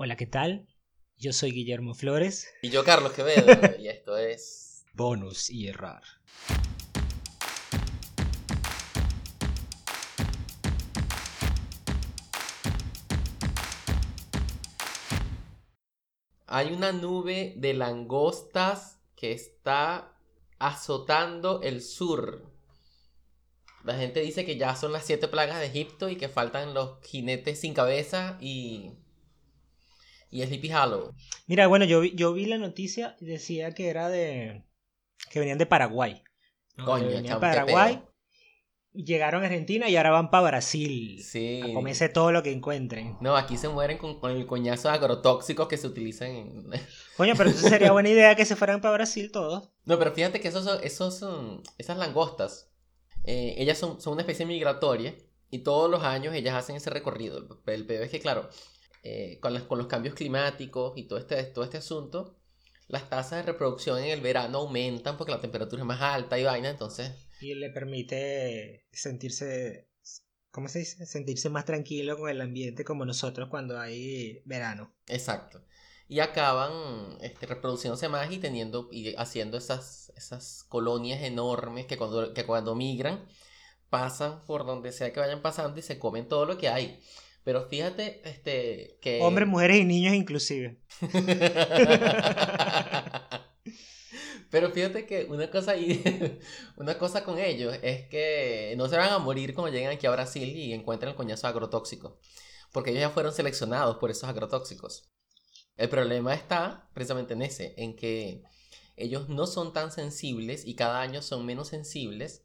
Hola, ¿qué tal? Yo soy Guillermo Flores. Y yo Carlos Quevedo. y esto es... Bonus y errar. Hay una nube de langostas que está azotando el sur. La gente dice que ya son las siete plagas de Egipto y que faltan los jinetes sin cabeza y y Sleepy Hollow. Mira, bueno, yo vi, yo vi la noticia y decía que era de. que venían de Paraguay. Coño, venían de Paraguay. Llegaron a Argentina y ahora van para Brasil. Sí. A comerse todo lo que encuentren. No, aquí se mueren con, con el coñazo de agrotóxicos que se utilizan en... Coño, pero entonces sería buena idea que se fueran para Brasil todos. No, pero fíjate que esos son, esos son esas langostas, eh, ellas son, son una especie migratoria y todos los años ellas hacen ese recorrido. El, el peor es que, claro, eh, con, las, con los cambios climáticos y todo este, todo este asunto, las tasas de reproducción en el verano aumentan porque la temperatura es más alta y vaina, entonces... Y le permite sentirse, ¿cómo se dice? Sentirse más tranquilo con el ambiente como nosotros cuando hay verano. Exacto. Y acaban este, reproduciéndose más y teniendo y haciendo esas, esas colonias enormes que cuando, que cuando migran pasan por donde sea que vayan pasando y se comen todo lo que hay. Pero fíjate, este, que... Hombres, mujeres y niños inclusive. Pero fíjate que una cosa ahí, una cosa con ellos es que no se van a morir cuando lleguen aquí a Brasil y encuentren el coñazo agrotóxico. Porque ellos ya fueron seleccionados por esos agrotóxicos. El problema está precisamente en ese, en que ellos no son tan sensibles y cada año son menos sensibles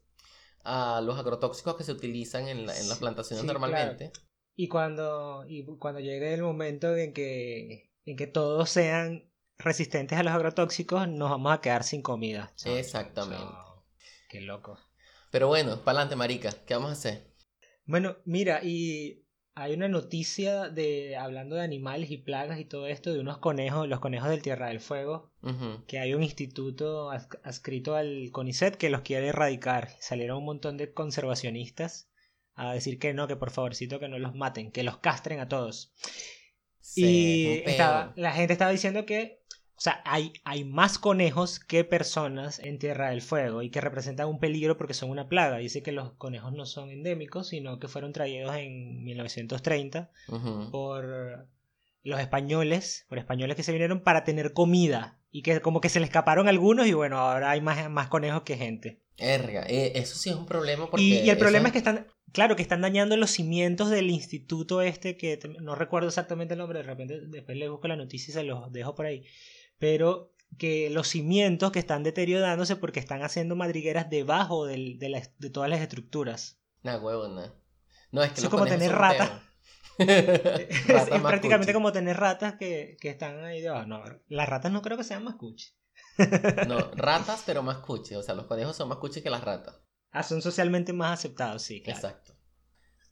a los agrotóxicos que se utilizan en, la- en las plantaciones Sí, normalmente. Y cuando, y cuando llegue el momento en que, en que todos sean resistentes a los agrotóxicos, nos vamos a quedar sin comida. Exactamente. Qué loco. Pero bueno, para adelante, marica, ¿qué vamos a hacer? Bueno, mira, y hay una noticia de hablando de animales y plagas y todo esto de unos conejos, los conejos del Tierra del Fuego, que hay un instituto adsc- adscrito al CONICET que los quiere erradicar. Salieron un montón de conservacionistas a decir que no, que por favorcito que no los maten, que los castren a todos. Sí, y estaba, la gente estaba diciendo que, o sea, hay, hay más conejos que personas en Tierra del Fuego y que representan un peligro porque son una plaga. Dice que los conejos no son endémicos, sino que fueron traídos en 1930 Ujú. por los españoles, por españoles que se vinieron para tener comida y que como que se le escaparon algunos y bueno, ahora hay más, más conejos que gente. Erga, eh, eso sí es un problema porque... Y, y el problema es que están, claro, que están dañando los cimientos del instituto este, que no recuerdo exactamente el nombre, de repente después le busco la noticia y se los dejo por ahí, pero que los cimientos que están deteriorándose porque están haciendo madrigueras debajo del- de, las- de todas las estructuras. Nah, huevo, nah. No, es que Eso los es como tener ratas. es, prácticamente cuchi. como tener ratas que, que están ahí debajo. No, las ratas no creo que sean más cuchi. No, ratas, pero más cuchi. O sea, los conejos son más cuchi que las ratas. Ah, son socialmente más aceptados, sí, claro. Exacto.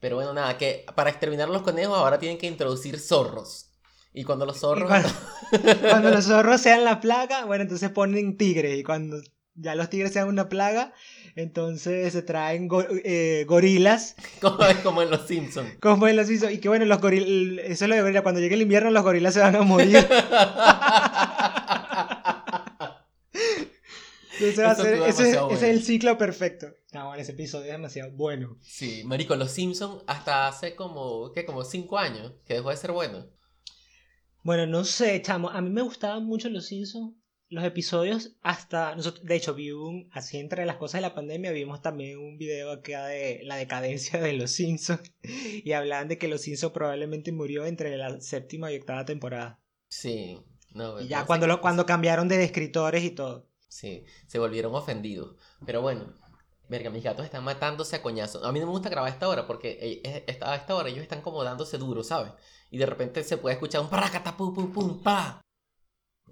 Pero bueno, nada, que para exterminar los conejos ahora tienen que introducir zorros. Y cuando los zorros... cuando, cuando los zorros sean la plaga, bueno, entonces ponen tigres. Y cuando ya los tigres sean una plaga, entonces se traen go- eh, gorilas. como, es como en los Simpsons. Como en los hizo. Y que bueno, los gorilas. Eso es lo de gorila. Cuando llegue el invierno, los gorilas se van a morir. Entonces va a ser- ese, es- ese el ciclo perfecto. No, bueno, ese episodio es demasiado bueno. sí, marico, los Simpsons hasta hace como, ¿qué? Como cinco años que dejó de ser bueno. Bueno, no sé, chamo. A mí me gustaban mucho los Simpsons. Los episodios hasta... Nosotros, de hecho, vi un... Así entre las cosas de la pandemia vimos también un video acá de la decadencia de los Simpsons. Y hablaban de que los Simpsons probablemente murió entre la séptima y octava temporada. Sí. No, Y ya cuando, lo, cuando cambiaron de escritores y todo. Sí, se volvieron ofendidos. Pero bueno, verga, mis gatos están matándose a coñazo. A mí no me gusta grabar a esta hora porque eh, esta- a esta hora ellos están como dándose duro, ¿sabes? Y de repente se puede escuchar un paracata pum pum pum pa.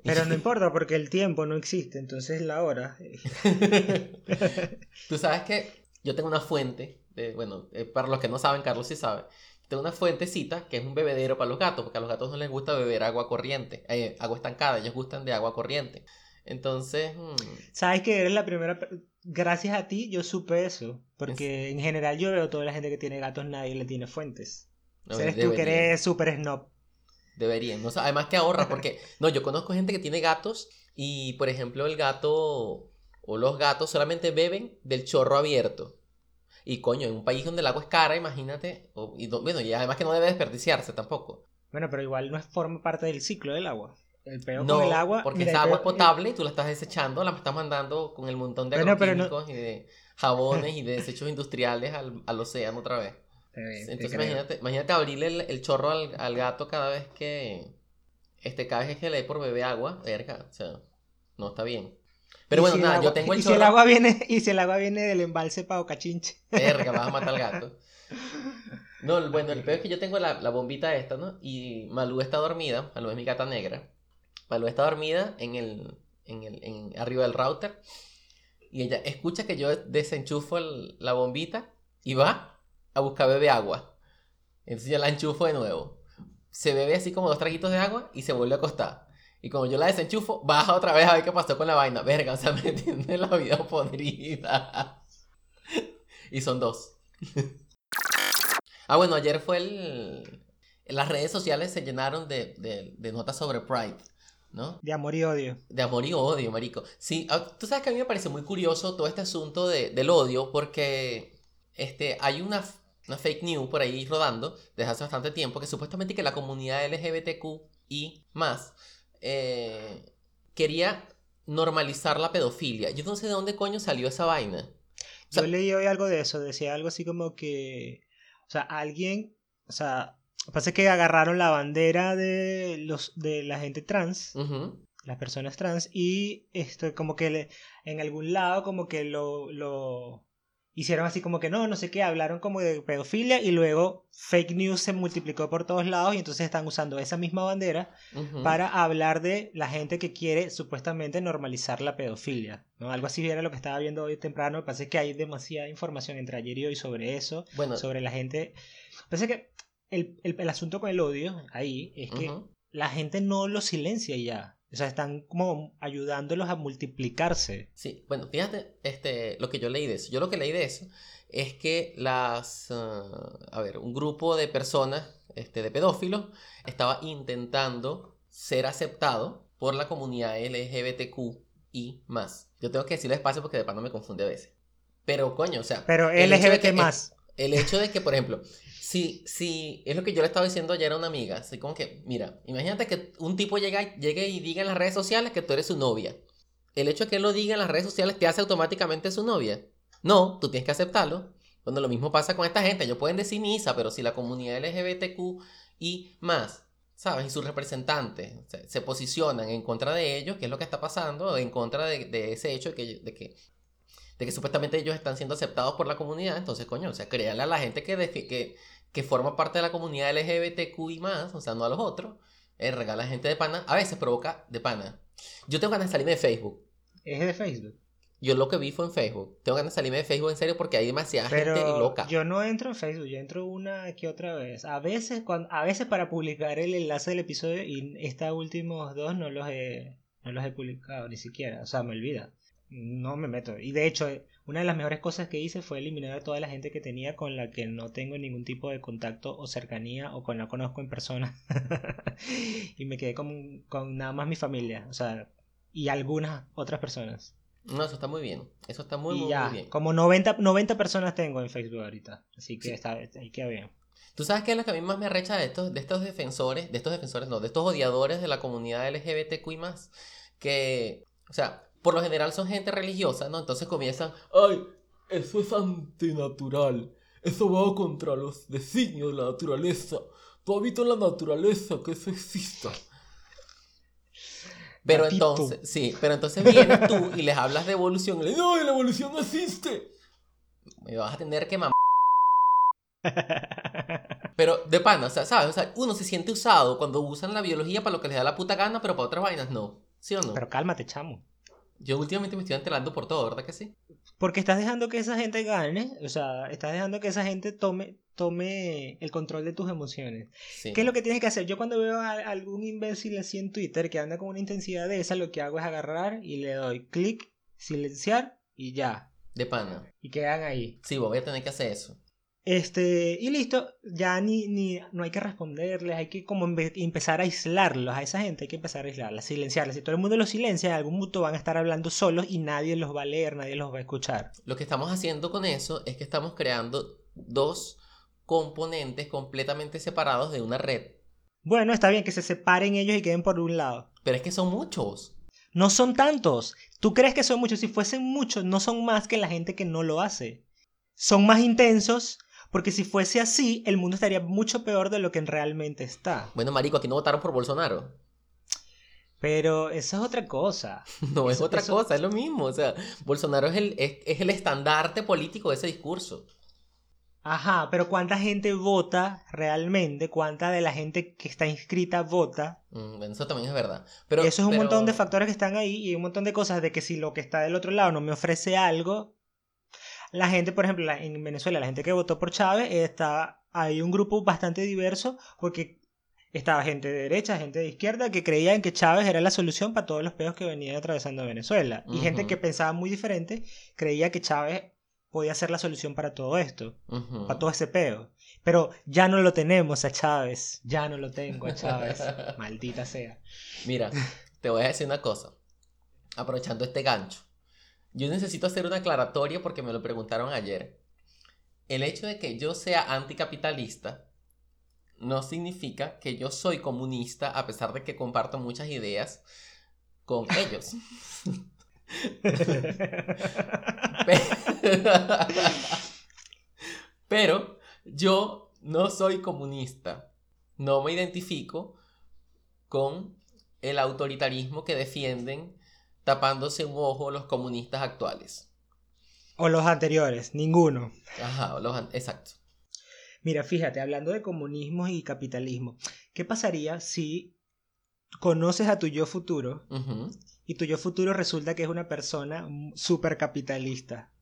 Pero no importa porque el tiempo no existe, entonces la hora... Tú sabes que yo tengo una fuente, de, bueno, eh, para los que no saben, Carlos sí sabe. Tengo una fuentecita que es un bebedero para los gatos, porque a los gatos no les gusta beber agua corriente, eh, agua estancada, ellos gustan de agua corriente. Entonces, mm, Sabes que eres la primera... Gracias a ti yo supe eso. Porque en general yo veo toda la gente que tiene gatos, nadie le tiene fuentes. no, Eres tú que eres súper snob. Deberían. No, además que ahorra, porque, no, yo conozco gente que tiene gatos y, por ejemplo, el gato o los gatos solamente beben del chorro abierto. Y coño, en un país donde el agua es cara, imagínate. y, bueno, y además que no debe desperdiciarse tampoco. Bueno, pero igual no es forma parte del ciclo del agua. El peor con el agua. Porque esa agua es potable y tú la estás desechando, la estás mandando con el montón de agroquímicos y de jabones y de desechos industriales al, al océano otra vez. Entonces imagínate, imagínate abrirle el, chorro al, gato cada vez que este cada vez que le por beber agua, verga, o sea, no está bien. Pero bueno, nada, yo tengo el y Si el agua viene, y si el agua viene del embalse para Ocachinche. Verga, vas a matar al gato. No, bueno, el peor es que yo tengo la, la bombita esta, ¿no? Y Malú está dormida, Malú es mi gata negra. Malú está dormida en el, en el, arriba del router. Y ella escucha que yo desenchufo la bombita y va a buscar bebe agua. Entonces yo la enchufo de nuevo. Se bebe así como dos traguitos de agua y se vuelve a acostar. Y como yo la desenchufo, baja otra vez a ver qué pasó con la vaina. Verga, o sea, me tiene la vida podrida. y son dos. ah, bueno, ayer fue el... Las redes sociales se llenaron de, de, notas sobre Pride. ¿No? De amor y odio. De amor y odio, marico. Sí, ah, tú sabes que a mí me parece muy curioso todo este asunto de, del odio porque este, hay una, una, fake news por ahí rodando desde hace bastante tiempo que supuestamente que la comunidad LGBTQ y más eh, quería normalizar la pedofilia. Yo no sé de dónde coño salió esa vaina. Yo leí hoy algo de eso, decía algo así como que, o sea, alguien, o sea, pasa que agarraron la bandera de los de la gente trans, las personas trans y esto como que en algún lado como que lo, lo hicieron así como que no, no sé qué, hablaron como de pedofilia y luego fake news se multiplicó por todos lados y entonces están usando esa misma bandera para hablar de la gente que quiere supuestamente normalizar la pedofilia, ¿no? Algo así era lo que estaba viendo hoy temprano, me parece que hay demasiada información entre ayer y hoy sobre eso, bueno, sobre la gente. Parece que el, el, asunto con el odio ahí es que la gente no lo silencia ya. O sea, están como ayudándolos a multiplicarse. Sí, bueno, fíjate este, lo que yo leí de eso. Yo lo que leí de eso es que las, ah, a ver, un grupo de personas, este, de pedófilos, estaba intentando ser aceptado por la comunidad LGBTQ y más. Yo tengo que decirlo despacio porque de no me confunde a veces. Pero coño, o sea... Pero LGBT más. el hecho de que, por ejemplo, Sí, sí, es lo que yo le estaba diciendo ayer a una amiga. Así como que, mira, imagínate que un tipo llegue, llegue y diga en las redes sociales que tú eres su novia. El hecho de que él lo diga en las redes sociales te hace automáticamente su novia. No, tú tienes que aceptarlo. Cuando lo mismo pasa con esta gente, ellos pueden decir misa, pero si la comunidad LGBTQ y más, ¿sabes? Y sus representantes se, posicionan en contra de ellos, ¿qué es lo que está pasando? En contra de, ese hecho que, de que, de que supuestamente ellos están siendo aceptados por la comunidad, entonces, coño, o sea, créale a la gente que, que, que forma parte de la comunidad LGBTQ y más, o sea, no a los otros, eh, regala gente de pana, a veces provoca de pana. Yo tengo ganas de salirme de Facebook. ¿Es de Facebook? Yo lo que vi fue en Facebook. Tengo ganas de salirme de Facebook en serio porque hay demasiada gente loca. Yo no entro en Facebook, yo entro una que otra vez. A veces, cuando, a veces para publicar el enlace del episodio y estos últimos dos no los he, no los he publicado ni siquiera. O sea, me olvida. No me meto. Y de hecho, una de las mejores cosas que hice fue eliminar a toda la gente que tenía con la que no tengo ningún tipo de contacto o cercanía o con la conozco en persona. y me quedé con, con, nada más mi familia, o sea, y algunas otras personas. No, eso está muy bien. Eso está muy, muy, bien. Como 90, 90 personas tengo en Facebook ahorita. Así que está, ahí queda bien. ¿Tú sabes qué es lo que a mí más me arrecha de estos, de estos defensores, de estos defensores, no, de estos odiadores de la comunidad LGBTQI? Que, o sea, por lo general son gente religiosa, ¿no? Entonces comienzan, ay, eso es antinatural, eso va contra los designios de la naturaleza, tú habitas la naturaleza, que eso exista. Pero entonces, sí, pero entonces vienes tú y les hablas de evolución y le dices, no, la evolución no existe. Me vas a tener que mamar. Pero de pana, o sea, ¿sabes? O sea, uno se siente usado cuando usan la biología para lo que les da la puta gana, pero para otras vainas no. ¿Sí o no? Pero cálmate, chamo. Yo últimamente me estoy enterando por todo, ¿verdad que sí? Porque estás dejando que esa gente gane, o sea, estás dejando que esa gente tome, tome el control de tus emociones. ¿Qué es lo que tienes que hacer? Yo cuando veo a algún imbécil así en Twitter que anda con una intensidad de esa, lo que hago es agarrar y le doy clic, silenciar y ya. De pana. Y quedan ahí. Sí, voy a tener que hacer eso. Este, y listo, ya ni, ni, no hay que responderles, hay que como empe- empezar a aislarlos, a esa gente hay que empezar a aislarla, silenciarla. Si todo el mundo los silencia, en algún punto van a estar hablando solos y nadie los va a leer, nadie los va a escuchar. Lo que estamos haciendo con eso es que estamos creando dos componentes completamente separados de una red. Bueno, está bien que se separen ellos y queden por un lado. Pero es que son muchos. No son tantos. ¿Tú crees que son muchos? Si fuesen muchos, no son más que la gente que no lo hace. Son más intensos porque si fuese así, el mundo estaría mucho peor de lo que realmente está. Bueno, marico, aquí no votaron por Bolsonaro. Pero eso es otra cosa. No es otra eso- cosa, es lo mismo. O sea, Bolsonaro es el, es, es el estandarte político de ese discurso. Ajá, pero ¿cuánta gente vota realmente? ¿Cuánta de la gente que está inscrita vota? Mm, eso también es verdad. Pero, Eso es un pero- montón de factores que están ahí y un montón de cosas de que si lo que está del otro lado no me ofrece algo, la gente, por ejemplo, en Venezuela, la gente que votó por Chávez, está, hay un grupo bastante diverso porque estaba gente de derecha, gente de izquierda que creían que Chávez era la solución para todos los peos que venían atravesando Venezuela. Y gente que pensaba muy diferente creía que Chávez podía ser la solución para todo esto para todo ese peo. Pero ya no lo tenemos a Chávez. Ya no lo tengo a Chávez. Maldita sea. Mira, te voy a decir una cosa. Aprovechando este gancho. Yo necesito hacer una aclaratoria porque me lo preguntaron ayer. El hecho de que yo sea anticapitalista no significa que yo soy comunista a pesar de que comparto muchas ideas con ellos. Pe- Pero yo no soy comunista. No me identifico con el autoritarismo que defienden tapándose un ojo los comunistas actuales. o los anteriores, ninguno. Ajá, los an- exacto. Mira, fíjate, hablando de comunismo y capitalismo, ¿qué pasaría si conoces a tu yo futuro y tu yo futuro resulta que es una persona súper capitalista?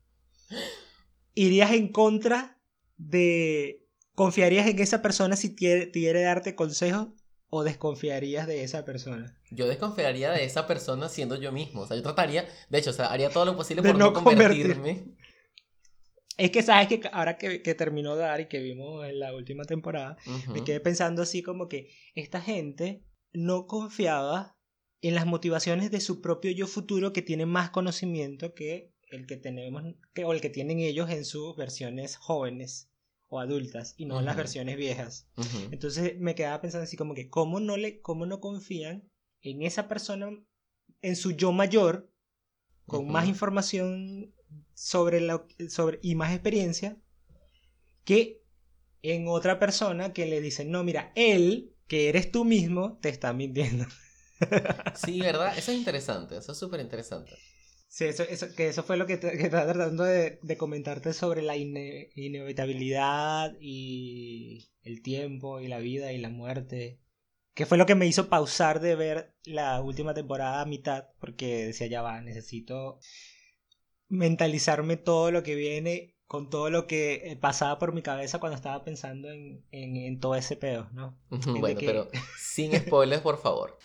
¿Irías en contra de... ¿Confiarías en esa persona si quiere, quiere darte consejos o desconfiarías de esa persona? Yo desconfiaría de esa persona siendo yo mismo. O sea, yo trataría, de hecho, o sea, haría todo lo posible por no no convertirme. Es que sabes que ahora que, que terminó Dar y que vimos en la última temporada, me quedé pensando así como que esta gente no confiaba en las motivaciones de su propio yo futuro que tiene más conocimiento que el que tenemos que, o el que tienen ellos en sus versiones jóvenes o adultas y no las versiones viejas. Entonces me quedaba pensando así como que cómo no le cómo no confían en esa persona en su yo mayor con más información sobre la sobre y más experiencia que en otra persona que le dicen, "No, mira, él que eres tú mismo te está mintiendo." Sí, ¿verdad? Eso es interesante, eso es súper interesante. Sí, eso, eso, que eso fue lo que, te- que estaba tratando de, de comentarte sobre la ine- inevitabilidad y el tiempo y la vida y la muerte. Que fue lo que me hizo pausar de ver la última temporada a mitad, porque decía, ya va, necesito mentalizarme todo lo que viene con todo lo que eh, pasaba por mi cabeza cuando estaba pensando en, en, en todo ese pedo, ¿no? Bueno, que- pero sin spoilers, por favor.